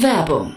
Werbung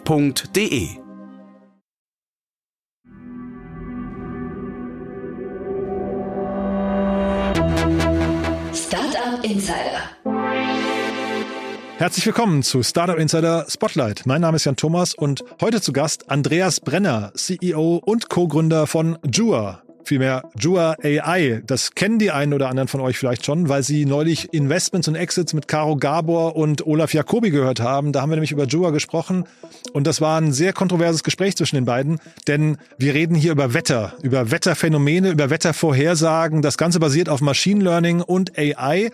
f.de. Startup Insider. Herzlich willkommen zu Startup Insider Spotlight. Mein Name ist Jan Thomas und heute zu Gast Andreas Brenner, CEO und Co-Gründer von Jua vielmehr Jua AI. Das kennen die einen oder anderen von euch vielleicht schon, weil sie neulich Investments und Exits mit Caro Gabor und Olaf Jacobi gehört haben. Da haben wir nämlich über Jua gesprochen und das war ein sehr kontroverses Gespräch zwischen den beiden, denn wir reden hier über Wetter, über Wetterphänomene, über Wettervorhersagen. Das Ganze basiert auf Machine Learning und AI.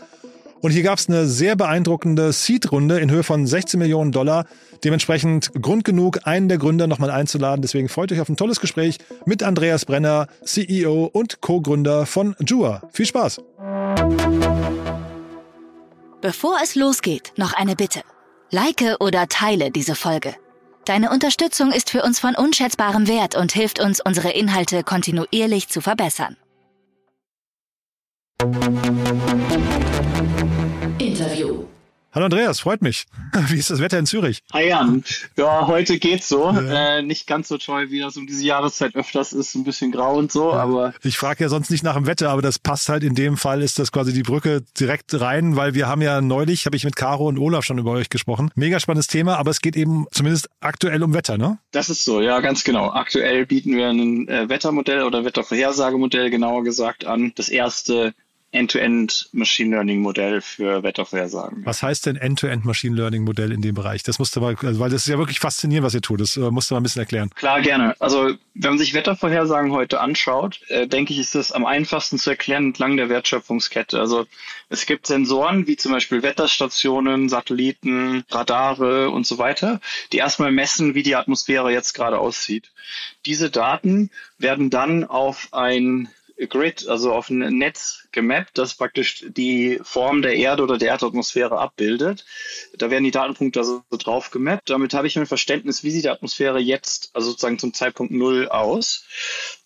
Und hier gab es eine sehr beeindruckende Seed-Runde in Höhe von 16 Millionen Dollar. Dementsprechend Grund genug, einen der Gründer nochmal einzuladen. Deswegen freut euch auf ein tolles Gespräch mit Andreas Brenner, CEO und Co-Gründer von Jua. Viel Spaß! Bevor es losgeht, noch eine Bitte. Like oder teile diese Folge. Deine Unterstützung ist für uns von unschätzbarem Wert und hilft uns, unsere Inhalte kontinuierlich zu verbessern. Interview. Hallo Andreas, freut mich. Wie ist das Wetter in Zürich? Hi Jan. Ja, heute geht's so. Ja. Äh, nicht ganz so toll, wie das um diese Jahreszeit öfters ist. Ein bisschen grau und so, ja. aber. Ich frage ja sonst nicht nach dem Wetter, aber das passt halt in dem Fall, ist das quasi die Brücke direkt rein, weil wir haben ja neulich, habe ich mit Caro und Olaf schon über euch gesprochen. Mega spannendes Thema, aber es geht eben zumindest aktuell um Wetter, ne? Das ist so, ja, ganz genau. Aktuell bieten wir ein äh, Wettermodell oder Wettervorhersagemodell genauer gesagt an. Das erste End-to-End Machine Learning Modell für Wettervorhersagen. Was heißt denn End-to-End Machine Learning Modell in dem Bereich? Das musste mal, also, weil das ist ja wirklich faszinierend, was ihr tut. Das äh, musst du mal ein bisschen erklären. Klar, gerne. Also, wenn man sich Wettervorhersagen heute anschaut, äh, denke ich, ist das am einfachsten zu erklären entlang der Wertschöpfungskette. Also, es gibt Sensoren, wie zum Beispiel Wetterstationen, Satelliten, Radare und so weiter, die erstmal messen, wie die Atmosphäre jetzt gerade aussieht. Diese Daten werden dann auf ein Grid, also auf ein Netz gemappt, das praktisch die Form der Erde oder der Erdatmosphäre abbildet. Da werden die Datenpunkte also drauf gemappt. Damit habe ich ein Verständnis, wie sieht die Atmosphäre jetzt, also sozusagen zum Zeitpunkt Null aus.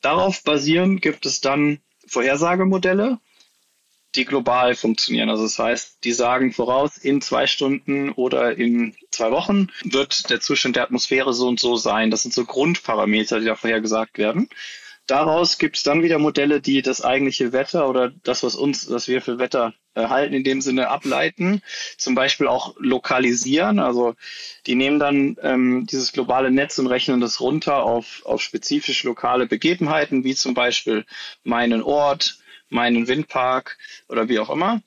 Darauf basierend gibt es dann Vorhersagemodelle, die global funktionieren. Also das heißt, die sagen voraus, in zwei Stunden oder in zwei Wochen wird der Zustand der Atmosphäre so und so sein. Das sind so Grundparameter, die da vorhergesagt werden. Daraus gibt es dann wieder Modelle, die das eigentliche Wetter oder das, was uns, was wir für Wetter erhalten, in dem Sinne ableiten, zum Beispiel auch lokalisieren. Also die nehmen dann ähm, dieses globale Netz und rechnen das runter auf, auf spezifisch lokale Begebenheiten, wie zum Beispiel meinen Ort, meinen Windpark oder wie auch immer.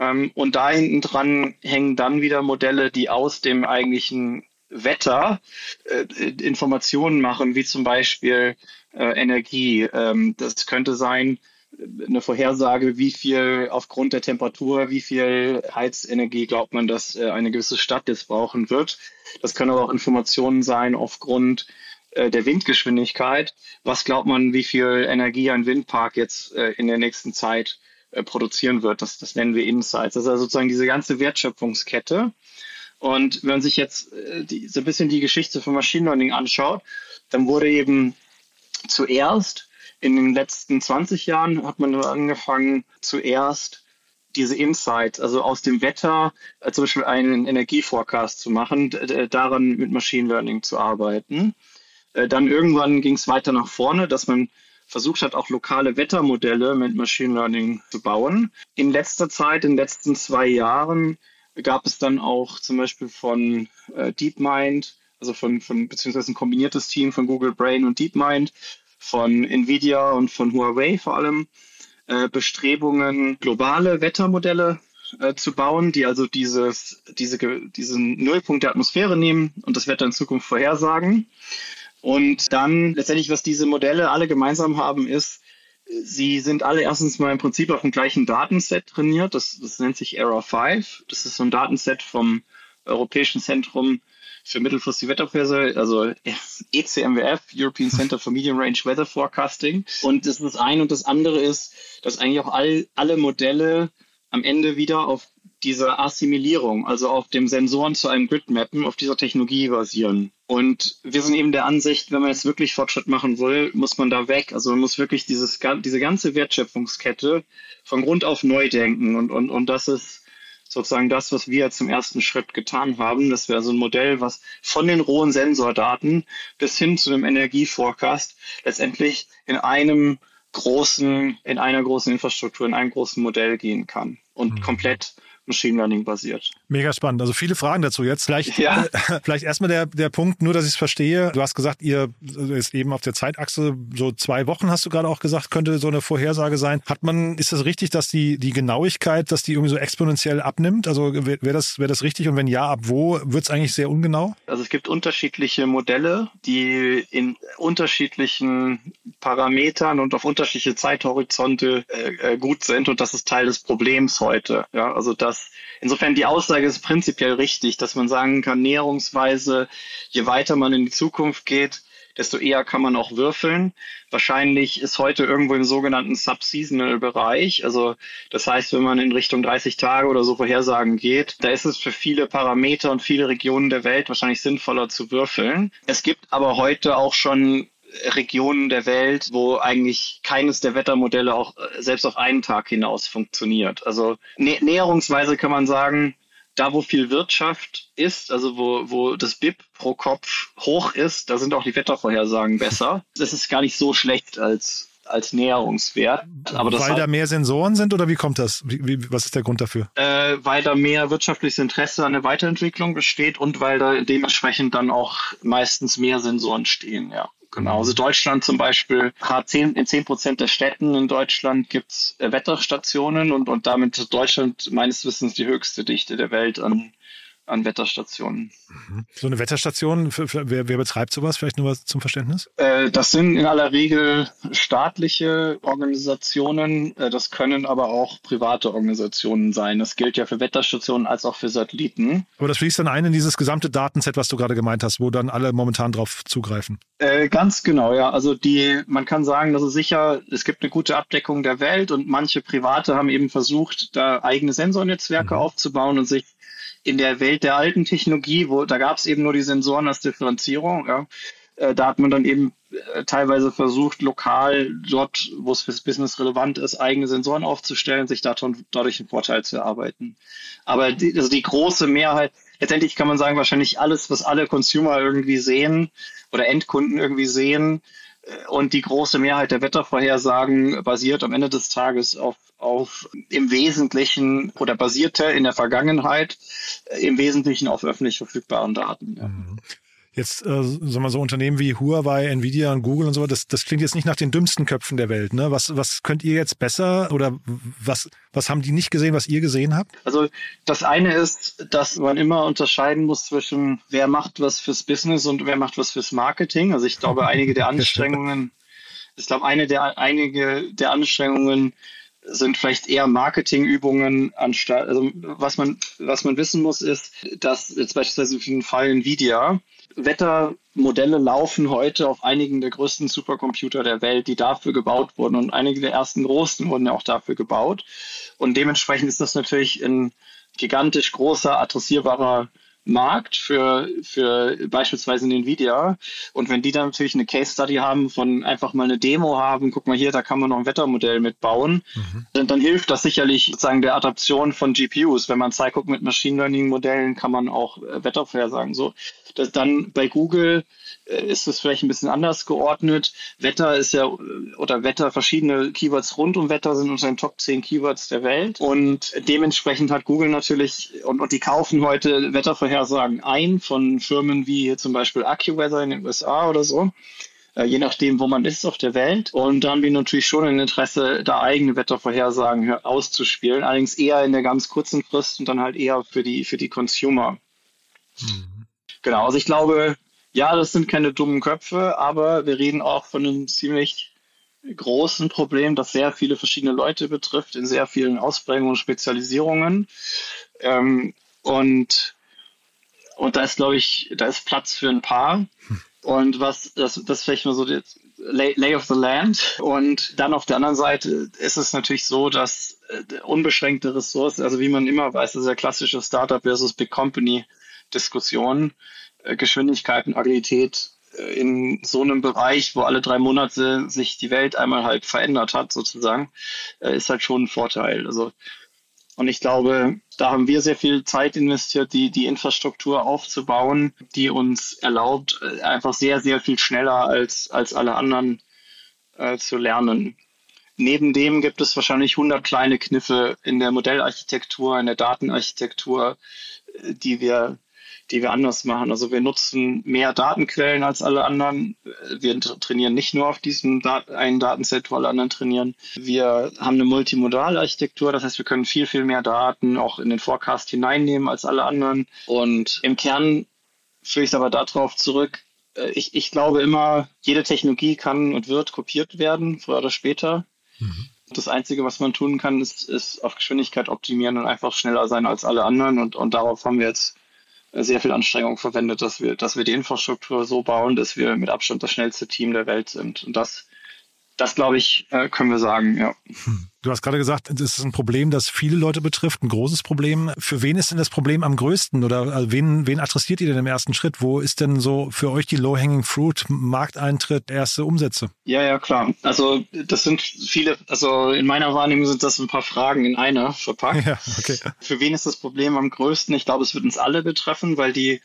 Ähm, und da hinten dran hängen dann wieder Modelle, die aus dem eigentlichen Wetter äh, Informationen machen, wie zum Beispiel äh, Energie. Ähm, das könnte sein, eine Vorhersage, wie viel aufgrund der Temperatur, wie viel Heizenergie glaubt man, dass äh, eine gewisse Stadt jetzt brauchen wird. Das können aber auch Informationen sein aufgrund äh, der Windgeschwindigkeit. Was glaubt man, wie viel Energie ein Windpark jetzt äh, in der nächsten Zeit äh, produzieren wird? Das, das nennen wir Insights. Das ist also sozusagen diese ganze Wertschöpfungskette. Und wenn man sich jetzt äh, die, so ein bisschen die Geschichte von Machine Learning anschaut, dann wurde eben zuerst in den letzten 20 Jahren hat man angefangen, zuerst diese Insights, also aus dem Wetter äh, zum Beispiel einen Energieforecast zu machen, daran mit Machine Learning zu arbeiten. Äh, dann irgendwann ging es weiter nach vorne, dass man versucht hat, auch lokale Wettermodelle mit Machine Learning zu bauen. In letzter Zeit, in den letzten zwei Jahren, gab es dann auch zum Beispiel von äh, DeepMind also von, von beziehungsweise ein kombiniertes Team von Google Brain und DeepMind, von Nvidia und von Huawei vor allem, äh, Bestrebungen, globale Wettermodelle äh, zu bauen, die also dieses, diese, diesen Nullpunkt der Atmosphäre nehmen und das Wetter in Zukunft vorhersagen. Und dann letztendlich, was diese Modelle alle gemeinsam haben, ist, sie sind alle erstens mal im Prinzip auf dem gleichen Datenset trainiert. Das, das nennt sich Error 5. Das ist so ein Datenset vom Europäischen Zentrum für mittelfristige Wettervorhersage, also ECMWF, European Center for Medium Range Weather Forecasting. Und das ist das eine und das andere ist, dass eigentlich auch all, alle Modelle am Ende wieder auf dieser Assimilierung, also auf dem Sensoren zu einem Gridmappen, auf dieser Technologie basieren. Und wir sind eben der Ansicht, wenn man jetzt wirklich Fortschritt machen will, muss man da weg. Also man muss wirklich dieses, diese ganze Wertschöpfungskette von Grund auf neu denken. Und, und, und das ist sozusagen das, was wir zum ersten Schritt getan haben. Das wäre so ein Modell, was von den rohen Sensordaten bis hin zu einem Energieforecast letztendlich in einem großen, in einer großen Infrastruktur, in einem großen Modell gehen kann und mhm. komplett Machine Learning basiert. Mega spannend. Also viele Fragen dazu jetzt. Vielleicht, ja. äh, vielleicht erstmal der, der Punkt, nur dass ich es verstehe. Du hast gesagt, ihr ist eben auf der Zeitachse so zwei Wochen, hast du gerade auch gesagt, könnte so eine Vorhersage sein. Hat man, ist das richtig, dass die, die Genauigkeit, dass die irgendwie so exponentiell abnimmt? Also wäre wär das, wäre das richtig? Und wenn ja, ab wo wird es eigentlich sehr ungenau? Also es gibt unterschiedliche Modelle, die in unterschiedlichen Parametern und auf unterschiedliche Zeithorizonte äh, äh gut sind. Und das ist Teil des Problems heute. Ja, also dass das, insofern die Aussage ist prinzipiell richtig, dass man sagen kann, näherungsweise, je weiter man in die Zukunft geht, desto eher kann man auch würfeln. Wahrscheinlich ist heute irgendwo im sogenannten Subseasonal-Bereich. Also das heißt, wenn man in Richtung 30 Tage oder so Vorhersagen geht, da ist es für viele Parameter und viele Regionen der Welt wahrscheinlich sinnvoller zu würfeln. Es gibt aber heute auch schon Regionen der Welt, wo eigentlich keines der Wettermodelle auch äh, selbst auf einen Tag hinaus funktioniert. Also nä näherungsweise kann man sagen, da wo viel Wirtschaft ist, also wo, wo das BIP pro Kopf hoch ist, da sind auch die Wettervorhersagen besser. Das ist gar nicht so schlecht als als Näherungswert. Aber weil da mehr Sensoren sind oder wie kommt das? Wie, wie, was ist der Grund dafür? Äh, weil da mehr wirtschaftliches Interesse an der Weiterentwicklung besteht und weil da dementsprechend dann auch meistens mehr Sensoren stehen, ja. Genau, also Deutschland zum Beispiel hat zehn, in zehn Prozent der Städten in Deutschland gibt's äh, Wetterstationen und, und damit Deutschland meines Wissens die höchste Dichte der Welt an an Wetterstationen. Mhm. So eine Wetterstation, für, für, wer, wer, betreibt sowas? Vielleicht nur was zum Verständnis? Äh, das sind in aller Regel staatliche Organisationen. Äh, das können aber auch private Organisationen sein. Das gilt ja für Wetterstationen als auch für Satelliten. Aber das fließt dann ein in dieses gesamte Datenset, was du gerade gemeint hast, wo dann alle momentan drauf zugreifen. Äh, ganz genau, ja. Also die, man kann sagen, dass es sicher, es gibt eine gute Abdeckung der Welt und manche Private haben eben versucht, da eigene Sensornetzwerke mhm. aufzubauen und sich in der Welt der alten Technologie, wo da gab es eben nur die Sensoren als Differenzierung, ja, äh, da hat man dann eben äh, teilweise versucht, lokal dort, wo es fürs Business relevant ist, eigene Sensoren aufzustellen, sich davon, dadurch einen Vorteil zu erarbeiten. Aber die, also die große Mehrheit, letztendlich kann man sagen, wahrscheinlich alles, was alle Consumer irgendwie sehen oder Endkunden irgendwie sehen, und die große Mehrheit der Wettervorhersagen basiert am Ende des Tages auf, auf im Wesentlichen oder basierte in der Vergangenheit im Wesentlichen auf öffentlich verfügbaren Daten. Ja. Jetzt, äh, sagen wir so Unternehmen wie Huawei, Nvidia und Google und so, das, das klingt jetzt nicht nach den dümmsten Köpfen der Welt. Ne? Was, was könnt ihr jetzt besser oder was, was haben die nicht gesehen, was ihr gesehen habt? Also das eine ist, dass man immer unterscheiden muss zwischen wer macht was fürs Business und wer macht was fürs Marketing. Also ich glaube, einige der Anstrengungen, ich glaube, eine der einige der Anstrengungen sind vielleicht eher Marketingübungen anstatt, also was man, was man wissen muss, ist, dass jetzt beispielsweise für den Fall Nvidia Wettermodelle laufen heute auf einigen der größten Supercomputer der Welt, die dafür gebaut wurden. Und einige der ersten großen wurden ja auch dafür gebaut. Und dementsprechend ist das natürlich ein gigantisch großer, adressierbarer Markt für, für beispielsweise Nvidia. Und wenn die dann natürlich eine Case Study haben, von einfach mal eine Demo haben, guck mal hier, da kann man noch ein Wettermodell mitbauen, mhm. dann, dann hilft das sicherlich sozusagen der Adaption von GPUs. Wenn man zeigt, guck, mit Machine Learning Modellen kann man auch äh, Wettervorhersagen. So, das dann bei Google äh, ist es vielleicht ein bisschen anders geordnet. Wetter ist ja, oder Wetter, verschiedene Keywords rund um Wetter sind unter den Top 10 Keywords der Welt. Und dementsprechend hat Google natürlich, und, und die kaufen heute Wettervorhersagen ein von Firmen wie zum Beispiel AccuWeather in den USA oder so äh, je nachdem, wo man ist auf der Welt. Und da haben wir natürlich schon ein Interesse, da eigene Wettervorhersagen auszuspielen, allerdings eher in der ganz kurzen Frist und dann halt eher für die, für die Consumer. Mhm. Genau, also ich glaube, ja, das sind keine dummen Köpfe, aber wir reden auch von einem ziemlich großen Problem, das sehr viele verschiedene Leute betrifft, in sehr vielen Ausprägungen und Spezialisierungen. Ähm, und Und da ist, glaube ich, da ist Platz für ein paar. Und was, das, das vielleicht nur so das Lay, Lay of the Land. Und dann auf der anderen Seite ist es natürlich so, dass äh, unbeschränkte Ressourcen, also wie man immer weiß, das ist ja klassische Startup versus Big Company Diskussion, äh, Geschwindigkeit und Agilität äh, in so einem Bereich, wo alle drei Monate sich die Welt einmal halt verändert hat, sozusagen, ist halt schon ein Vorteil. Also und ich glaube, da haben wir sehr viel Zeit investiert, die, die Infrastruktur aufzubauen, die uns erlaubt, einfach sehr, sehr viel schneller als, als alle anderen äh, zu lernen. Neben dem gibt es wahrscheinlich 100 kleine Kniffe in der Modellarchitektur, in der Datenarchitektur, äh, die wir die wir anders machen. Also wir nutzen mehr Datenquellen als alle anderen. Wir trainieren nicht nur auf diesem Dat einen Datenset, wo alle anderen trainieren. Wir haben eine multimodale Architektur, das heißt, wir können viel, viel mehr Daten auch in den Forecast hineinnehmen als alle anderen. Und im Kern führe ich es aber darauf zurück, äh, ich, ich glaube immer, jede Technologie kann und wird kopiert werden, früher oder später. Mhm. Das Einzige, was man tun kann, ist, ist auf Geschwindigkeit optimieren und einfach schneller sein als alle anderen. Und, und darauf haben wir jetzt sehr viel Anstrengung verwendet, dass wir, dass wir die Infrastruktur so bauen, dass wir mit Abstand das schnellste Team der Welt sind. Und das, das glaube ich, äh, können wir sagen, ja. Hm. Du hast gerade gesagt, es ist ein Problem, das viele Leute betrifft, ein großes Problem. Für wen ist denn das Problem am größten oder äh, wen, wen adressiert ihr denn im ersten Schritt? Wo ist denn so für euch die Low-Hanging Fruit, Markteintritt, erste Umsätze? Ja, ja, klar. Also das sind viele, also in meiner Wahrnehmung sind das ein paar Fragen in einer verpackt. Ja, okay. Für wen ist das Problem am größten? Ich glaube, es wird uns alle betreffen, weil die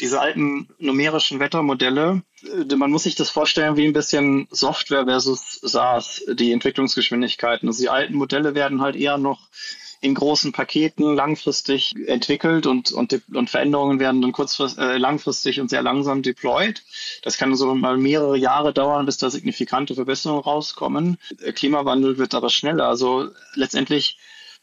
diese alten numerischen Wettermodelle, äh, man muss sich das vorstellen wie ein bisschen Software versus SaaS, die Entwicklungsgeschwindigkeiten. Also die alten Modelle werden halt eher noch in großen Paketen langfristig entwickelt und, und, und Veränderungen werden dann kurzfristig, äh, langfristig und sehr langsam deployed. Das kann so mal mehrere Jahre dauern, bis da signifikante Verbesserungen rauskommen. Klimawandel wird aber schneller. Also letztendlich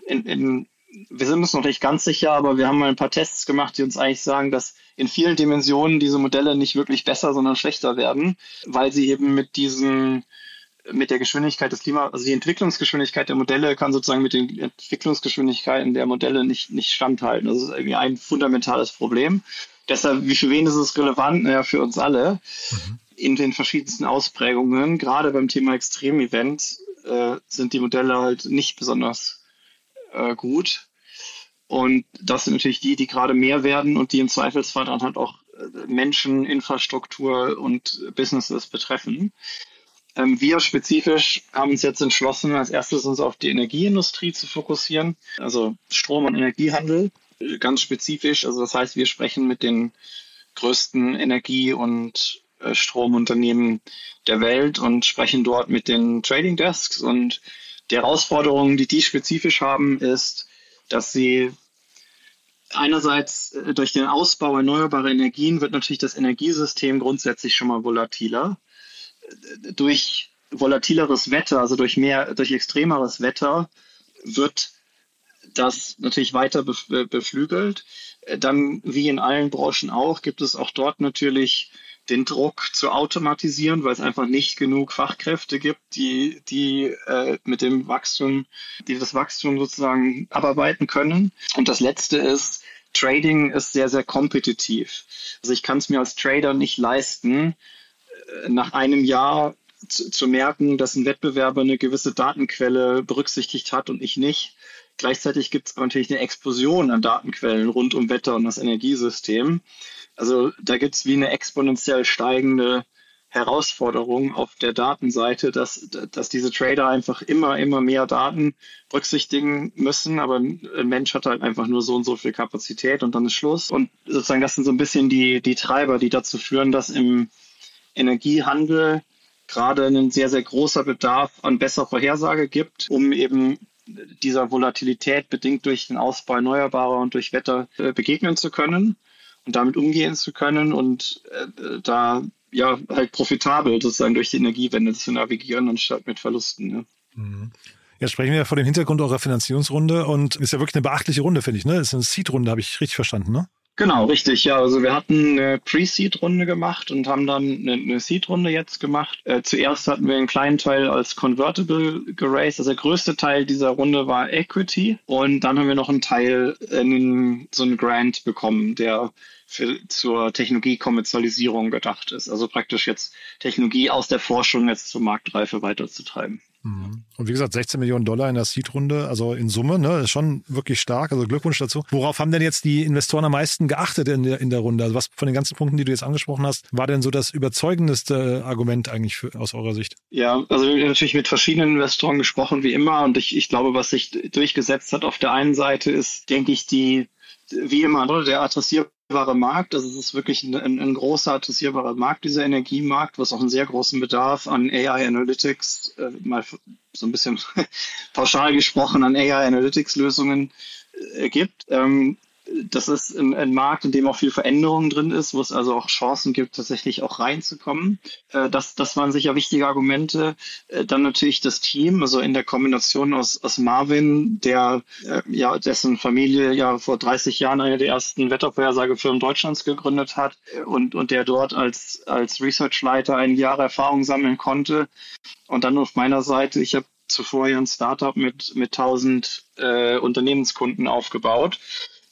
in, in wir sind uns noch nicht ganz sicher, aber wir haben mal ein paar Tests gemacht, die uns eigentlich sagen, dass in vielen Dimensionen diese Modelle nicht wirklich besser, sondern schlechter werden, weil sie eben mit diesen mit der Geschwindigkeit des Klima, also die Entwicklungsgeschwindigkeit der Modelle kann sozusagen mit den Entwicklungsgeschwindigkeiten der Modelle nicht, nicht standhalten. Das ist irgendwie ein fundamentales Problem. Deshalb, wie für wen ist es relevant? Naja, für uns alle. Mhm. In den verschiedensten Ausprägungen, gerade beim Thema Extremevent, äh, sind die Modelle halt nicht besonders äh, gut. Und das sind natürlich die, die gerade mehr werden und die im Zweifelsfall dann halt auch äh, Menschen, Infrastruktur und Businesses betreffen. Ähm, wir spezifisch haben uns jetzt entschlossen, als erstes uns auf die Energieindustrie zu fokussieren, also Strom- und Energiehandel, ganz spezifisch. Also das heißt, wir sprechen mit den größten Energie- und äh, Stromunternehmen der Welt und sprechen dort mit den Trading Desks und die Herausforderungen, die die spezifisch haben, ist, dass sie einerseits äh, durch den Ausbau erneuerbarer Energien wird natürlich das Energiesystem grundsätzlich schon mal volatiler. Äh, durch volatileres Wetter, also durch mehr, durch extremeres Wetter wird das natürlich weiter beflügelt. Äh, dann, wie in allen Branchen auch, gibt es auch dort natürlich den Druck zu automatisieren, weil es einfach nicht genug Fachkräfte gibt, die, die äh, mit dem Wachstum, die das Wachstum sozusagen abarbeiten können. Und das letzte ist, Trading ist sehr, sehr kompetitiv. Also ich kann es mir als Trader nicht leisten, äh, nach einem Jahr zu, zu merken, dass ein Wettbewerber eine gewisse Datenquelle berücksichtigt hat und ich nicht. Gleichzeitig gibt es natürlich eine Explosion an Datenquellen rund um Wetter und das Energiesystem. Also da gibt es wie eine exponentiell steigende Herausforderung auf der Datenseite, dass, dass diese Trader einfach immer, immer mehr Daten berücksichtigen müssen, aber ein Mensch hat halt einfach nur so und so viel Kapazität und dann ist Schluss. Und sozusagen das sind so ein bisschen die, die Treiber, die dazu führen, dass im Energiehandel gerade ein sehr, sehr großer Bedarf an besserer Vorhersage gibt, um eben dieser Volatilität bedingt durch den Ausbau erneuerbarer und durch Wetter äh, begegnen zu können und damit umgehen zu können und äh, da ja halt profitabel sozusagen durch die Energiewende zu navigieren, anstatt mit Verlusten. Ja. Mhm. Jetzt sprechen wir ja vor dem Hintergrund eurer Finanzierungsrunde und ist ja wirklich eine beachtliche Runde, finde ich. Ne? Ist eine Seed-Runde, habe ich richtig verstanden, ne? Genau, richtig. Ja, also wir hatten eine Pre-Seed-Runde gemacht und haben dann eine, Seed-Runde jetzt gemacht. Äh, zuerst hatten wir einen kleinen Teil als Convertible geraced. Also der größte Teil dieser Runde war Equity und dann haben wir noch einen Teil in so einen Grant bekommen, der für, zur Technologiekommerzialisierung gedacht ist. Also praktisch jetzt Technologie aus der Forschung jetzt zur Marktreife weiterzutreiben. Mhm. Und wie gesagt, 16 Millionen Dollar in der Seed-Runde, also in Summe, ne, ist schon wirklich stark. Also Glückwunsch dazu. Worauf haben denn jetzt die Investoren am meisten geachtet in der, in der Runde? Also was von den ganzen Punkten, die du jetzt angesprochen hast, war denn so das überzeugendste Argument eigentlich für, aus eurer Sicht? Ja, also wir haben natürlich mit verschiedenen Investoren gesprochen, wie immer. Und ich, ich glaube, was sich durchgesetzt hat auf der einen Seite ist, denke ich, die, wie immer, ne, der adressiert Markt. Also es ist wirklich ein, ein, ein, großer adressierbarer Markt, dieser Energiemarkt, was auch einen sehr großen Bedarf an AI Analytics, äh, mal so ein bisschen pauschal gesprochen, an AI Analytics Lösungen äh, gibt. Ähm, das ist ein, ein, Markt, in dem auch viel Veränderung drin ist, wo es also auch Chancen gibt, tatsächlich auch reinzukommen. Äh, das, das waren sicher wichtige Argumente. Äh, dann natürlich das Team, also in der Kombination aus, aus Marvin, der äh, ja dessen Familie ja vor 30 Jahren eine der ersten Wettervorhersagefirmen Deutschlands gegründet hat und, und der dort als, als Researchleiter einige Jahre Erfahrung sammeln konnte. Und dann auf meiner Seite, ich habe zuvor ja ein Startup mit, mit 1000 äh, Unternehmenskunden aufgebaut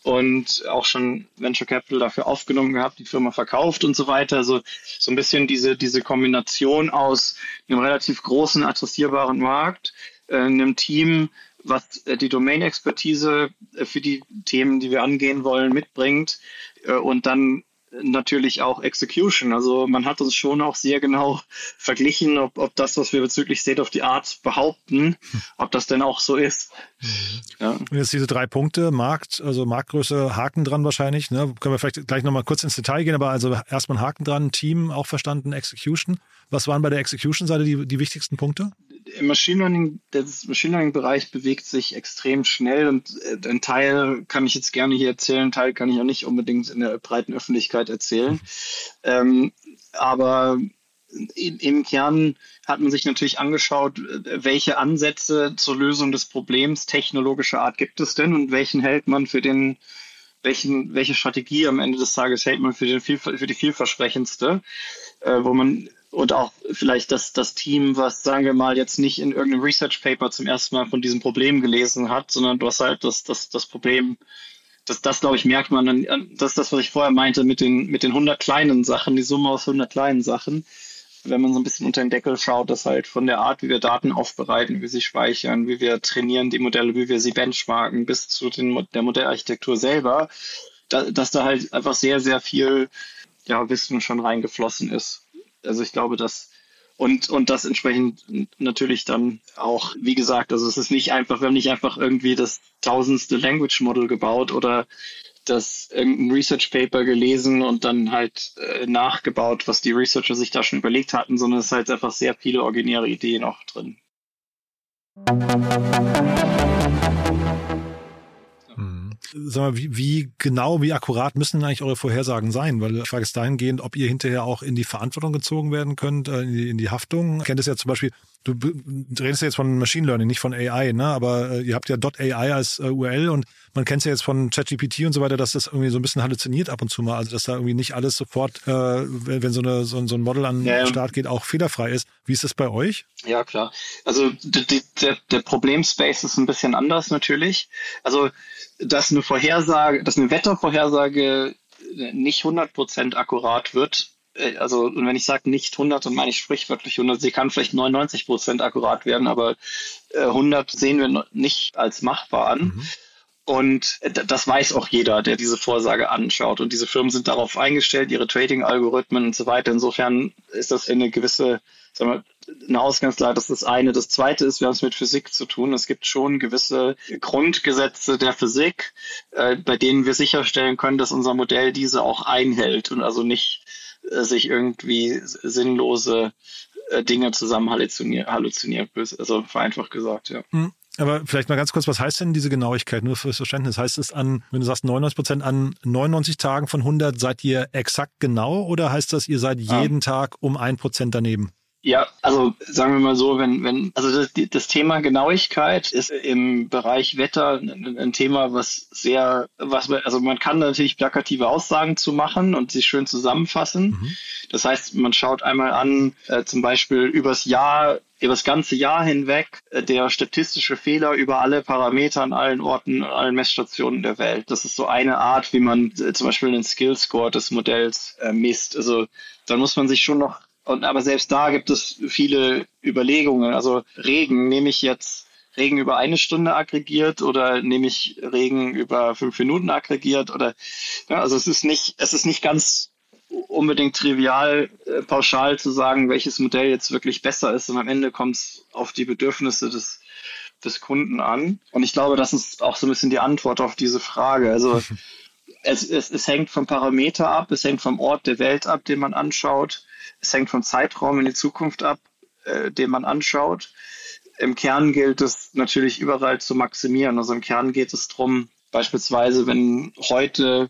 und auch schon Venture Capital dafür aufgenommen gehabt, die Firma verkauft und so weiter. Also so ein bisschen diese, diese Kombination aus einem relativ großen, adressierbaren Markt, äh, einem Team, was äh, die Domain-Expertise äh, für die Themen, die wir angehen wollen, mitbringt und dann natürlich auch Execution. Also man hat uns schon auch sehr genau verglichen, ob, ob das, was wir bezüglich State of the Art behaupten, ob das denn auch so ist. Mhm. Ja. Und jetzt diese drei Punkte, Markt, also Marktgröße, Haken dran wahrscheinlich. Ne? Können wir vielleicht gleich nochmal kurz ins Detail gehen, aber also erstmal Haken dran, Team auch verstanden, Execution. Was waren bei der Execution-Seite die, die wichtigsten Punkte? Im Machine Learning, der Machine Learning-Bereich bewegt sich extrem schnell und äh, ein Teil kann ich jetzt gerne hier erzählen, ein Teil kann ich auch nicht unbedingt in der breiten Öffentlichkeit erzählen. ähm, aber im, Kern hat man sich natürlich angeschaut, welche Ansätze zur Lösung des Problems technologischer Art gibt es denn und welchen hält man für den, welchen, welche Strategie am Ende des Tages hält man für, den, für die vielversprechendste, äh, wo man und auch vielleicht das, das Team, was, sagen wir mal, jetzt nicht in irgendeinem Research Paper zum ersten Mal von diesem Problem gelesen hat, sondern du hast halt das, das, das Problem, das, das glaube ich, merkt man das ist das, was ich vorher meinte mit den, mit den 100 kleinen Sachen, die Summe aus 100 kleinen Sachen. Wenn man so ein bisschen unter den Deckel schaut, dass halt von der Art, wie wir Daten aufbereiten, wie wir sie speichern, wie wir trainieren die Modelle, wie wir sie benchmarken, bis zu den, der Modellarchitektur selber, da, dass da halt einfach sehr, sehr viel ja, Wissen schon reingeflossen ist. Also ich glaube, dass und, und das entsprechend natürlich dann auch, wie gesagt, also es ist nicht einfach, wir haben nicht einfach irgendwie das tausendste Language Model gebaut oder das irgendein Research Paper gelesen und dann halt äh, nachgebaut, was die Researcher sich da schon überlegt hatten, sondern es ist halt einfach sehr viele originäre Ideen auch drin. Sag mal, wie, wie genau, wie akkurat müssen denn eigentlich eure Vorhersagen sein? Weil ich frage es dahingehend, ob ihr hinterher auch in die Verantwortung gezogen werden könnt, äh, in die, in die Haftung. Ich kenne das ja zum Beispiel, du redest ja jetzt von Machine Learning, nicht von AI, ne? Aber äh, ihr habt ja .ai als äh, URL und man kennt es ja jetzt von ChatGPT und so weiter, dass das irgendwie so ein bisschen halluziniert ab und zu mal. Also dass da irgendwie nicht alles sofort, äh, wenn, wenn so, eine, so, so ein Model an den ja, Start geht, auch fehlerfrei ist. Wie ist das bei euch? Ja, klar. Also die, die, der, der Problemspace ist ein bisschen anders natürlich. Also dass eine Vorhersage, dass eine Wettervorhersage nicht 100% akkurat wird. Äh, also, und wenn ich sage nicht 100, dann meine ich sprichwörtlich 100. Sie kann vielleicht 99% akkurat werden, aber 100 äh, sehen wir nicht als machbar an. Mhm. Und das weiß auch jeder, der diese Vorsage anschaut. Und diese Firmen sind darauf eingestellt, ihre Trading-Algorithmen und so weiter. Insofern ist das eine gewisse sagen wir, eine Ausgangslage, das ist das eine. Das zweite ist, wir haben es mit Physik zu tun. Es gibt schon gewisse Grundgesetze der Physik, äh, bei denen wir sicherstellen können, dass unser Modell diese auch einhält und also nicht äh, sich irgendwie sinnlose äh, Dinge zusammen halluziniert, halluziniert, also vereinfacht gesagt, ja. Hm. Aber vielleicht mal ganz kurz, was heißt denn diese Genauigkeit? Nur fürs Verständnis. Heißt es an, wenn du sagst 99 Prozent, an 99 Tagen von 100 seid ihr exakt genau oder heißt das, ihr seid jeden ah. Tag um ein Prozent daneben? Ja, also sagen wir mal so, wenn, wenn, also das, das Thema Genauigkeit ist im Bereich Wetter ein, ein, Thema, was sehr, was also man kann natürlich plakative Aussagen zu machen und sie schön zusammenfassen. Mhm. Das heißt, man schaut einmal an, äh, zum Beispiel übers Jahr, über das ganze Jahr hinweg, äh, der statistische Fehler über alle Parameter an allen Orten, an allen Messstationen der Welt. Das ist so eine Art, wie man äh, zum Beispiel den Skill Score des Modells äh, misst. Also dann muss man sich schon noch und aber selbst da gibt es viele Überlegungen. Also Regen nehme ich jetzt Regen über eine Stunde aggregiert oder nehme ich Regen über fünf Minuten aggregiert oder ja, also es ist nicht, es ist nicht ganz unbedingt trivial, äh, pauschal zu sagen, welches Modell jetzt wirklich besser ist. Und am Ende kommt es auf die Bedürfnisse des, des Kunden an. Und ich glaube, das ist auch so ein bisschen die Antwort auf diese Frage. Also es, es, es hängt vom Parameter ab, es hängt vom Ort der Welt ab, den man anschaut. Es hängt vom Zeitraum in die Zukunft ab, äh, den man anschaut. Im Kern gilt es natürlich überall zu maximieren. Also im Kern geht es darum, beispielsweise, wenn heute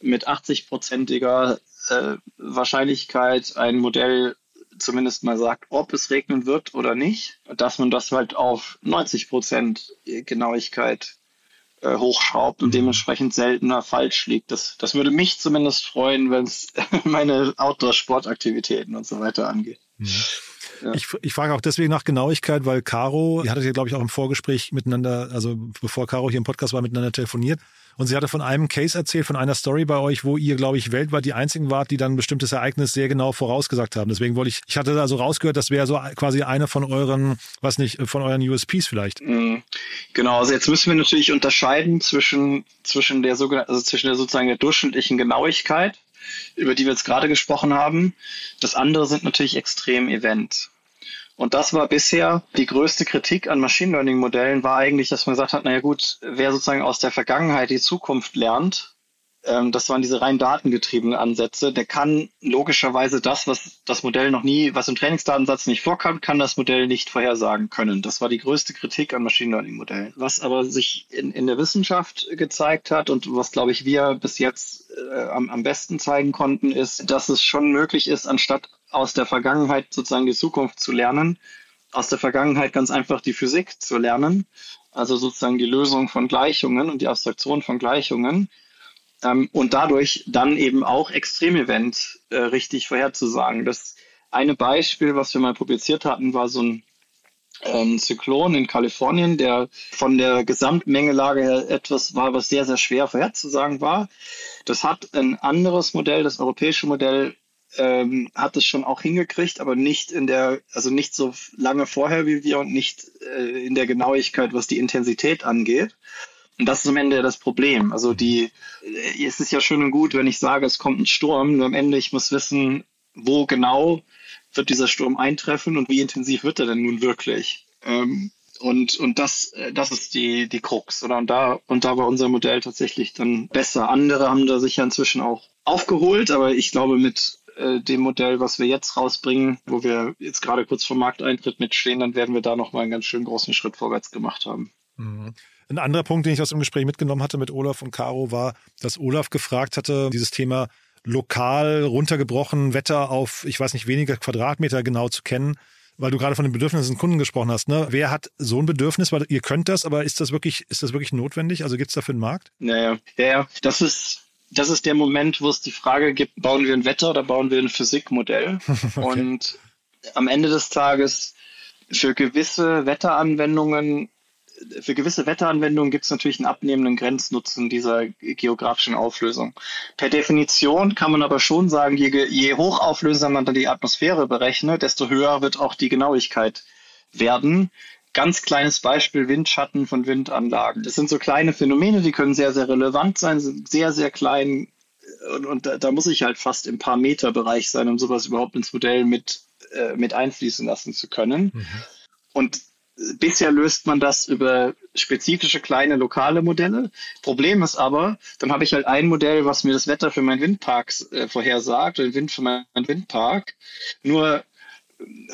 mit 80-prozentiger äh, Wahrscheinlichkeit ein Modell zumindest mal sagt, ob es regnen wird oder nicht, dass man das halt auf 90 Prozent Genauigkeit äh, hochschraubt und mhm. dementsprechend seltener falsch liegt. Das, das würde mich zumindest freuen, wenn es meine Outdoor-Sportaktivitäten und so weiter angeht. Mhm. Ja. Ich, ich frage auch deswegen nach Genauigkeit, weil Caro, ihr hattet ja, glaube ich, auch im Vorgespräch miteinander, also bevor Caro hier im Podcast war, miteinander telefoniert. Und sie hatte von einem Case erzählt, von einer Story bei euch, wo ihr, glaube ich, weltweit die einzigen wart, die dann ein bestimmtes Ereignis sehr genau vorausgesagt haben. Deswegen wollte ich, ich hatte also rausgehört, das wäre so quasi einer von euren, was nicht, von euren USPs vielleicht. Mhm. Genau, also jetzt müssen wir natürlich unterscheiden zwischen, zwischen der sogenannten, also zwischen der sozusagen der durchschnittlichen Genauigkeit, über die wir jetzt gerade gesprochen haben. Das andere sind natürlich Extrem-Events. Und das war bisher die größte Kritik an Machine Learning Modellen, war eigentlich, dass man gesagt hat, naja gut, wer sozusagen aus der Vergangenheit die Zukunft lernt, das waren diese rein datengetriebenen Ansätze, der kann logischerweise das, was das Modell noch nie, was im Trainingsdatensatz nicht vorkam, kann das Modell nicht vorhersagen können. Das war die größte Kritik an Machine Learning Modellen. Was aber sich in, in der Wissenschaft gezeigt hat und was, glaube ich, wir bis jetzt äh, am, am besten zeigen konnten, ist, dass es schon möglich ist, anstatt aus der Vergangenheit sozusagen die Zukunft zu lernen, aus der Vergangenheit ganz einfach die Physik zu lernen, also sozusagen die Lösung von Gleichungen und die Abstraktion von Gleichungen ähm, und dadurch dann eben auch Extremevent äh, richtig vorherzusagen. Das eine Beispiel, was wir mal publiziert hatten, war so ein ähm, Zyklon in Kalifornien, der von der Gesamtmengelage her etwas war, was sehr, sehr schwer vorherzusagen war. Das hat ein anderes Modell, das europäische Modell, ähm, hat es schon auch hingekriegt, aber nicht in der, also nicht so lange vorher wie wir und nicht äh, in der Genauigkeit, was die Intensität angeht. Und das ist am Ende das Problem. Also die, äh, es ist ja schön und gut, wenn ich sage, es kommt ein Sturm, nur am Ende ich muss wissen, wo genau wird dieser Sturm eintreffen und wie intensiv wird er denn nun wirklich? Ähm, und, und das, äh, das ist die, die Krux. Oder? Und, da, und da war unser Modell tatsächlich dann besser. Andere haben da sicher inzwischen auch aufgeholt, aber ich glaube, mit äh, dem Modell, was wir jetzt rausbringen, wo wir jetzt gerade kurz vor Markteintritt mitstehen, dann werden wir da nochmal einen ganz schön großen Schritt vorwärts gemacht haben. Ein anderer Punkt, den ich aus dem Gespräch mitgenommen hatte mit Olaf und Caro, war, dass Olaf gefragt hatte, dieses Thema lokal runtergebrochen, Wetter auf, ich weiß nicht, weniger Quadratmeter genau zu kennen, weil du gerade von den Bedürfnissen des Kunden gesprochen hast. Ne? Wer hat so ein Bedürfnis? Weil ihr könnt das, aber ist das wirklich, ist das wirklich notwendig? Also gibt es dafür einen Markt? Naja, ja, ja, das ist das ist der Moment, wo es die Frage gibt, bauen wir ein Wetter oder bauen wir ein Physikmodell? okay. Und am Ende des Tages für gewisse Wetteranwendungen für gewisse Wetteranwendungen gibt es natürlich einen abnehmenden Grenznutzen dieser geografischen Auflösung. Per Definition kann man aber schon sagen, je, je hochauflösender man dann die Atmosphäre berechnet, desto höher wird auch die Genauigkeit werden. Ganz kleines Beispiel Windschatten von Windanlagen. Das sind so kleine Phänomene, die können sehr, sehr relevant sein, sind sehr, sehr klein. Und, und da, da, muss ich halt fast im paar Meter Bereich sein, um sowas überhaupt ins Modell mit, äh, mit einfließen lassen zu können. Mhm. Und bisher löst man das über spezifische kleine lokale Modelle. Problem ist aber, dann habe ich halt ein Modell, was mir das Wetter für meinen Windpark äh, vorhersagt, den Wind für meinen Windpark. Nur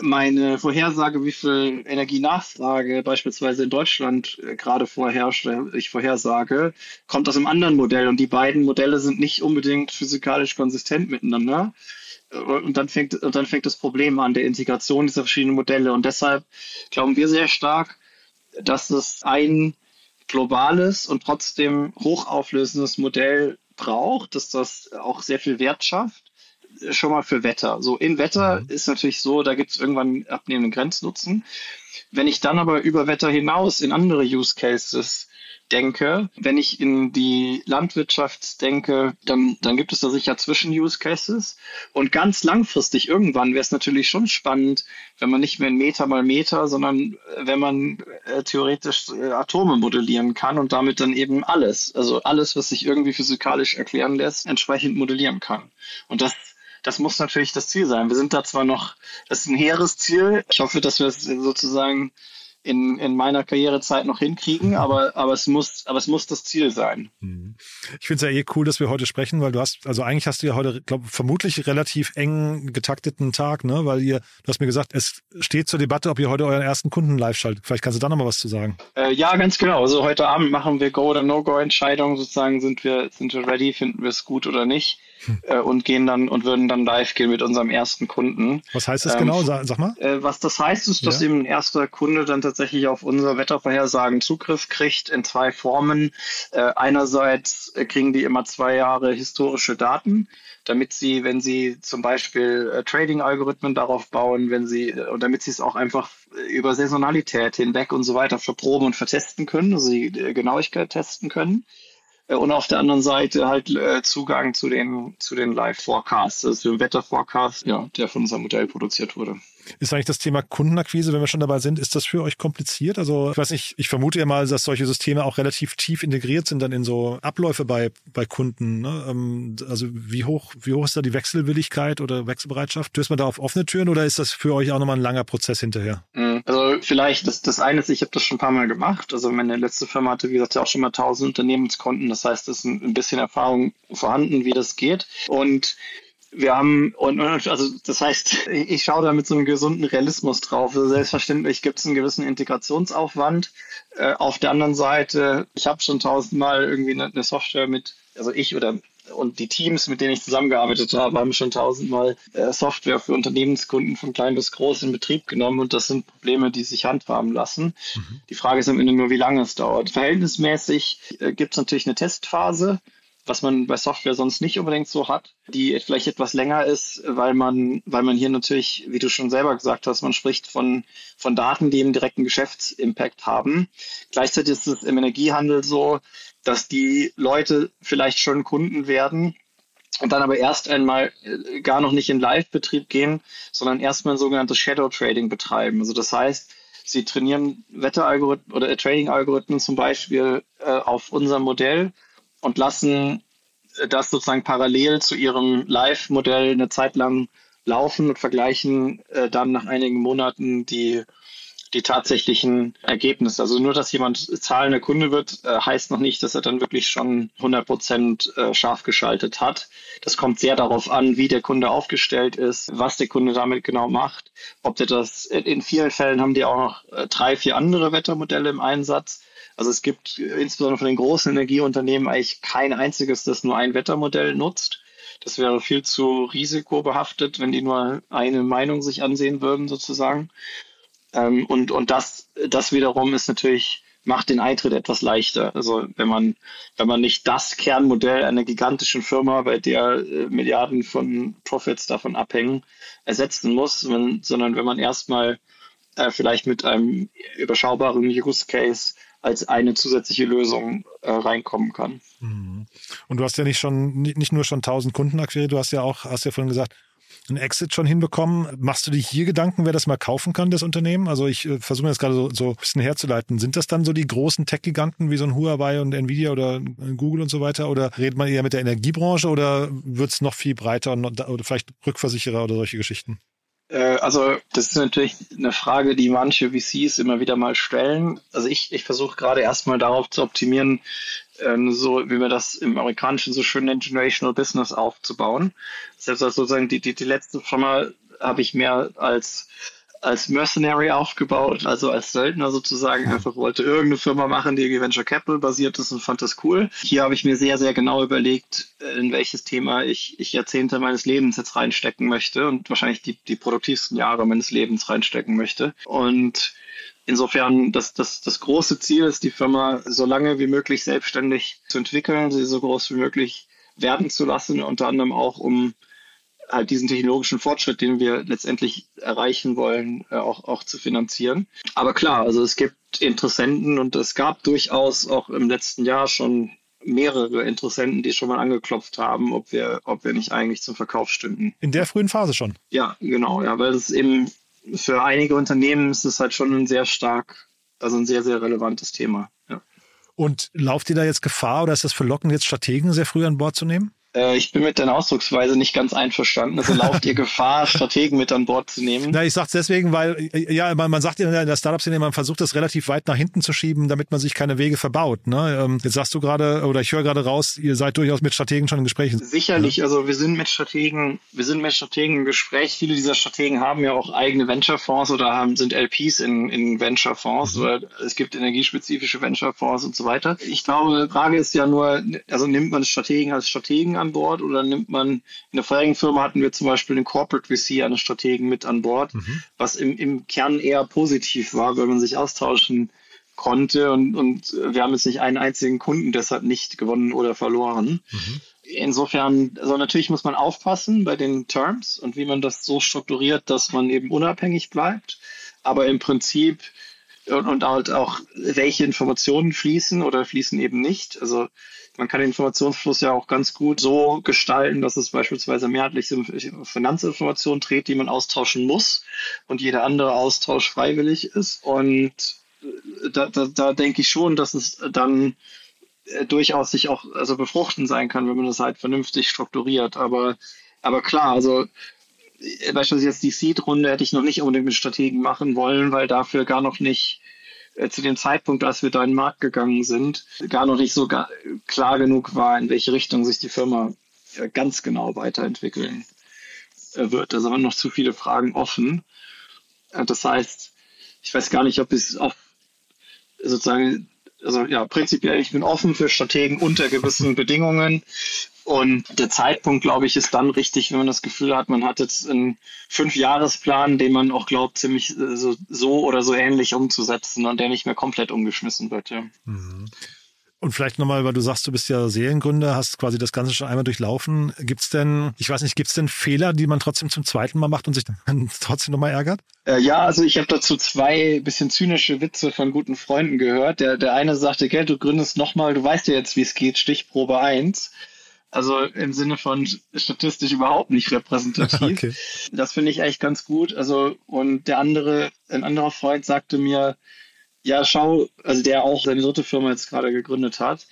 meine Vorhersage, wie viel Energienachfrage beispielsweise in Deutschland äh, gerade vorherrscht, äh, ich vorhersage, kommt aus einem anderen Modell und die beiden Modelle sind nicht unbedingt physikalisch konsistent miteinander. und dann fängt, und dann fängt das Problem an der Integration dieser verschiedenen Modelle. Und deshalb glauben wir sehr stark, dass es ein globales und trotzdem hochauflösendes Modell braucht, dass das auch sehr viel Wert schafft. Schon mal für Wetter. So in Wetter mhm. ist natürlich so, da gibt es irgendwann abnehmenden Grenznutzen. Wenn ich dann aber über Wetter hinaus in andere Use Cases denke, wenn ich in die Landwirtschaft denke, dann, dann gibt es da sicher Zwischen-Use-Cases. Und ganz langfristig irgendwann wäre es natürlich schon spannend, wenn man nicht mehr in Meter mal Meter, sondern äh, wenn man äh, theoretisch äh, Atome modellieren kann und damit dann eben alles, also alles, was sich irgendwie physikalisch erklären lässt, entsprechend modellieren kann. Und das das muss natürlich das Ziel sein. Wir sind da zwar noch, das ist ein hehres Ziel. Ich hoffe, dass wir es sozusagen in, in meiner Karrierezeit noch hinkriegen, aber, aber, es muss, aber es muss das Ziel sein. Mhm. Ich finde es ja eh cool, dass wir heute sprechen, weil du hast, also eigentlich hast du ja heute, glaube vermutlich relativ eng getakteten Tag, ne? Weil ihr, du hast mir gesagt, es steht zur Debatte, ob ihr heute euren ersten Kunden live schaltet. Vielleicht kannst du da nochmal was zu sagen. Äh, ja, ganz genau. Also heute Abend machen wir Go- oder No-Go-Entscheidungen sozusagen. Sind wir, sind wir ready? Finden wir es gut oder nicht? Äh, und gehen dann und würden dann live gehen mit unserem ersten Kunden. Was heißt das ähm, genau? Sag, sag mal. Äh, was das heißt, ist, dass ja. eben ein erster Kunde dann tatsächlich auf unsere Wettervorhersagen Zugriff kriegt in zwei Formen. Äh, einerseits kriegen die immer zwei Jahre historische Daten damit sie, wenn sie zum Beispiel äh, Trading-Algorithmen darauf bauen, wenn sie, äh, und damit sie es auch einfach über Saisonalität hinweg und so weiter verproben und vertesten können, also die Genauigkeit testen können. Äh, und auf der anderen Seite halt äh, Zugang zu den, zu den Live-Forecasts, also dem Wetter-Forecast, ja, der von unserem Modell produziert wurde. Ist eigentlich das Thema Kundenakquise, wenn wir schon dabei sind, ist das für euch kompliziert? Also ich weiß nicht, ich vermute ja mal, dass solche Systeme auch relativ tief integriert sind dann in so Abläufe bei, bei Kunden. Ne? Ähm, also wie hoch, wie hoch ist da die Wechselwilligkeit oder Wechselbereitschaft? Stößt man da auf offene Türen oder ist das für euch auch nochmal ein langer Prozess hinterher? Mhm. Also vielleicht, das, das eine ist, ich habe das schon ein paar Mal gemacht. Also meine letzte Firma hatte, wie gesagt, ja auch schon mal tausend Unternehmenskonten. Das heißt, es ist ein bisschen Erfahrung vorhanden, wie das geht. Und wir haben, und, also das heißt, ich schaue da mit so einem gesunden Realismus drauf. Also selbstverständlich gibt es einen gewissen Integrationsaufwand. Äh, auf der anderen Seite, ich habe schon tausendmal irgendwie eine, eine Software mit, also ich oder und die Teams, mit denen ich zusammengearbeitet habe, haben schon tausendmal äh, Software für Unternehmenskunden von klein bis groß in Betrieb genommen und das sind Probleme, die sich handhaben lassen. Mhm. Die Frage ist am Ende nur, wie lange es dauert. Verhältnismäßig äh, gibt es natürlich eine Testphase was man bei Software sonst nicht unbedingt so hat, die vielleicht etwas länger ist, weil man, weil man hier natürlich, wie du schon selber gesagt hast, man spricht von, von Daten, die einen direkten Geschäftsimpact haben. Gleichzeitig ist es im Energiehandel so, dass die Leute vielleicht schon Kunden werden und dann aber erst einmal äh, gar noch nicht in Live-Betrieb gehen, sondern erstmal ein sogenanntes Shadow Trading betreiben. Also das heißt, sie trainieren Wetteralgorithmen oder Trading-Algorithmen zum Beispiel äh, auf unserem Modell und lassen das sozusagen parallel zu ihrem Live-Modell eine Zeit lang laufen und vergleichen äh, dann nach einigen Monaten die, die tatsächlichen Ergebnisse. Also nur, dass jemand zahlender Kunde wird, äh, heißt noch nicht, dass er dann wirklich schon 100 Prozent äh, scharf geschaltet hat. Das kommt sehr darauf an, wie der Kunde aufgestellt ist, was der Kunde damit genau macht. Ob der das, in vielen Fällen haben die auch noch äh, drei, vier andere Wettermodelle im Einsatz also es gibt insbesondere von den großen Energieunternehmen eigentlich kein einziges, das nur ein Wettermodell nutzt. Das wäre viel zu risikobehaftet, wenn die nur eine Meinung sich ansehen würden, sozusagen. Ähm, und und das, das wiederum ist natürlich, macht den Eintritt etwas leichter. Also wenn man, wenn man nicht das Kernmodell einer gigantischen Firma, bei der äh, Milliarden von Profits davon abhängen, ersetzen muss, sondern wenn man erstmal äh, vielleicht mit einem überschaubaren Use Case als eine zusätzliche Lösung äh, reinkommen kann. Mhm. Und du hast ja nicht schon nicht nur schon 1000 Kunden akquiriert, du hast ja auch, hast ja vorhin gesagt, einen Exit schon hinbekommen. Machst du dir hier Gedanken, wer das mal kaufen kann, das Unternehmen? Also ich äh, versuche mir das gerade so, so ein bisschen herzuleiten. Sind das dann so die großen Tech-Giganten wie so ein Huawei und Nvidia oder Google und so weiter? Oder redet man eher mit der Energiebranche oder wird es noch viel breiter und, oder vielleicht Rückversicherer oder solche Geschichten? Äh, also das ist natürlich eine Frage, die manche VCs immer wieder mal stellen. Also ich, ich versuche gerade erstmal darauf zu optimieren, ähm, so wie man das im Amerikanischen so schön nennt, Generational Business aufzubauen. Selbst als sozusagen die, die, die letzte Firma habe ich mehr als als Mercenary aufgebaut, also als Söldner sozusagen, einfach wollte irgendeine Firma machen, die Venture Capital basiert ist und fand das cool. Hier habe ich mir sehr, sehr genau überlegt, in welches Thema ich, ich Jahrzehnte meines Lebens jetzt reinstecken möchte und wahrscheinlich die, die produktivsten Jahre meines Lebens reinstecken möchte. Und Insofern, das, das, das große Ziel ist, die Firma so lange wie möglich selbstständig zu entwickeln, sie so groß wie möglich werden zu lassen, unter anderem auch um halt diesen technologischen Fortschritt, den wir letztendlich erreichen wollen, äh, auch, auch zu finanzieren. Aber klar, also es gibt Interessenten und es gab durchaus auch im letzten Jahr schon mehrere Interessenten, die schon mal angeklopft haben, ob wir, ob wir nicht eigentlich zum Verkauf stünden. In der frühen Phase schon. Ja, genau, ja, weil es eben für einige Unternehmen ist es halt schon ein sehr stark, also ein sehr, sehr relevantes Thema. Ja. Und lauft ihr da jetzt Gefahr oder ist das verlockend, jetzt Strategen sehr früh an Bord zu nehmen? Äh, ich bin mit deiner Ausdrucksweise nicht ganz einverstanden. Also lauft ihr Gefahr, Strategen mit an Bord zu nehmen? Na, ich sag's deswegen, weil ja, man, man sagt in der Startup-Szene, man versucht das relativ weit nach hinten zu schieben, damit man sich keine Wege verbaut. Ne? Ähm, jetzt sagst du gerade, oder ich höre gerade raus, ihr seid durchaus mit Strategen schon in Gesprächen. Sicherlich, ja. also wir sind mit Strategen, wir sind mit Strategen im Gespräch. Viele dieser Strategen haben ja auch eigene Venture-Fonds oder haben, sind LPs in, in Venture-Fonds mhm. oder es gibt energiespezifische Venture-Fonds und so weiter. Ich glaube, die Frage ist ja nur, also nimmt man Strategen als Strategen an Bord oder nimmt man, in der vorherigen Firma hatten wir zum Beispiel den Corporate VC eines Strategen mit an Bord, mhm. was im, im Kern eher positiv war, weil man sich austauschen konnte und, und wir haben jetzt nicht einen einzigen Kunden deshalb nicht gewonnen oder verloren. Mhm. Insofern, also natürlich muss man aufpassen bei den Terms und wie man das so strukturiert, dass man eben unabhängig bleibt. Aber im Prinzip und, und halt auch, welche Informationen fließen oder fließen eben nicht. Also man kann den Informationsfluss ja auch ganz gut so gestalten, dass es beispielsweise mehrheitlich Finanzinformationen trägt, die man austauschen muss und jeder andere Austausch freiwillig ist. Und äh, da, da, da denke ich schon, dass es dann äh, durchaus sich auch also befruchten sein kann, wenn man das halt vernünftig strukturiert. Aber, aber klar, also äh, beispielsweise jetzt die Seed-Runde hätte ich noch nicht unbedingt mit Strategen machen wollen, weil dafür gar noch nicht zu dem Zeitpunkt, als wir da in den Markt gegangen sind, gar noch nicht so klar genug war, in welche Richtung sich die Firma äh, ganz genau weiterentwickeln äh, wird. Da sind noch zu viele Fragen offen. Das heißt, ich weiß gar nicht, ob es auch sozusagen, also ja, prinzipiell, ich bin offen für Strategen unter gewissen Bedingungen. Und der Zeitpunkt, glaube ich, ist dann richtig, wenn man das Gefühl hat, man hat jetzt einen Fünfjahresplan, den man auch glaubt, ziemlich äh, so, so oder so ähnlich umzusetzen und der nicht mehr komplett umgeschmissen wird. Ja. Mhm. Und vielleicht nochmal, weil du sagst, du bist ja Seriengründer, hast quasi das Ganze schon einmal durchlaufen. Gibt es denn, ich weiß nicht, gibt es denn Fehler, die man trotzdem zum zweiten Mal macht und sich dann trotzdem nochmal ärgert? Äh, ja, also ich habe dazu zwei bisschen zynische Witze von guten Freunden gehört. Der, der eine sagte, gell, du gründest nochmal, du weißt ja jetzt, wie es geht, Stichprobe 1. Also im Sinne von statistisch überhaupt nicht repräsentativ. Okay. Das finde ich echt ganz gut. Also, und der andere, ein anderer Freund sagte mir, ja, schau, also der auch seine dritte Firma jetzt gerade gegründet hat,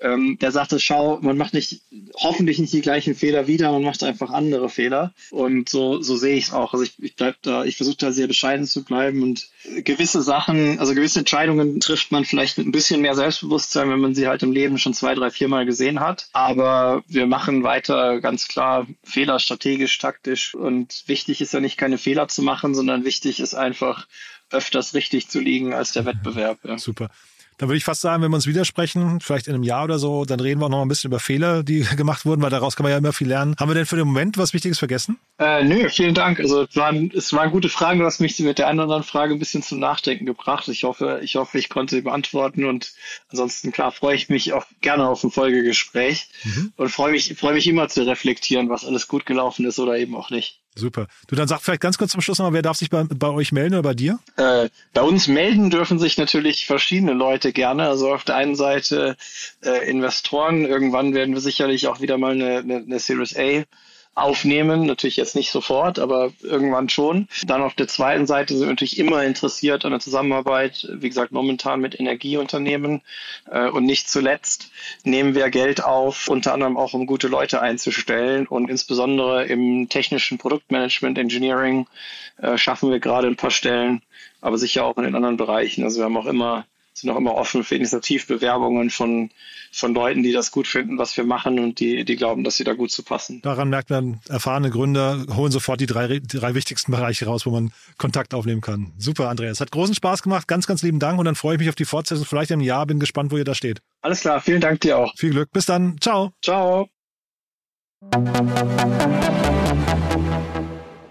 ähm, der sagte, schau, man macht nicht, hoffentlich nicht die gleichen Fehler wieder, man macht einfach andere Fehler. Und so, so sehe ich es auch. Also ich, ich bleib da, ich versuche da sehr bescheiden zu bleiben und gewisse Sachen, also gewisse Entscheidungen trifft man vielleicht mit ein bisschen mehr Selbstbewusstsein, wenn man sie halt im Leben schon zwei, drei, vier Mal gesehen hat. Aber wir machen weiter ganz klar Fehler strategisch, taktisch. Und wichtig ist ja nicht keine Fehler zu machen, sondern wichtig ist einfach öfters richtig zu liegen als der Wettbewerb. Ja. Super. Dann würde ich fast sagen, wenn wir uns widersprechen, vielleicht in einem Jahr oder so, dann reden wir auch noch ein bisschen über Fehler, die gemacht wurden, weil daraus kann man ja immer viel lernen. Haben wir denn für den Moment was Wichtiges vergessen? Äh, nö, vielen Dank. Also es waren, es waren gute Fragen. Du hast mich mit der anderen Frage ein bisschen zum Nachdenken gebracht. Ich hoffe, ich hoffe, ich konnte sie beantworten und ansonsten klar freue ich mich auch gerne auf ein Folgegespräch mhm. und freue mich, freue mich immer zu reflektieren, was alles gut gelaufen ist oder eben auch nicht. Super. Du dann sag vielleicht ganz kurz zum Schluss nochmal, wer darf sich bei, bei euch melden oder bei dir? Äh, bei uns melden dürfen sich natürlich verschiedene Leute gerne. Also auf der einen Seite äh, Investoren. Irgendwann werden wir sicherlich auch wieder mal eine, eine, eine Series A aufnehmen. Natürlich jetzt nicht sofort, aber irgendwann schon. Dann auf der zweiten Seite sind wir natürlich immer interessiert an der Zusammenarbeit, wie gesagt, momentan mit Energieunternehmen. Äh, und nicht zuletzt nehmen wir Geld auf, unter anderem auch um gute Leute einzustellen und insbesondere im technischen Produktmanagement, Engineering äh, schaffen wir gerade ein paar Stellen, aber sicher auch in den anderen Bereichen. Also wir haben auch immer sind auch immer offen für Initiativbewerbungen von, von Leuten, die das gut finden, was wir machen und die, die glauben, dass sie da gut zu passen. Daran merkt man, erfahrene Gründer holen sofort die drei, drei wichtigsten Bereiche raus, wo man Kontakt aufnehmen kann. Super, Andreas. Hat großen Spaß gemacht. Ganz, ganz lieben Dank und dann freue ich mich auf die Fortsetzung. Vielleicht im Jahr. Bin gespannt, wo ihr da steht. Alles klar. Vielen Dank dir auch. Viel Glück. Bis dann. Ciao. Ciao.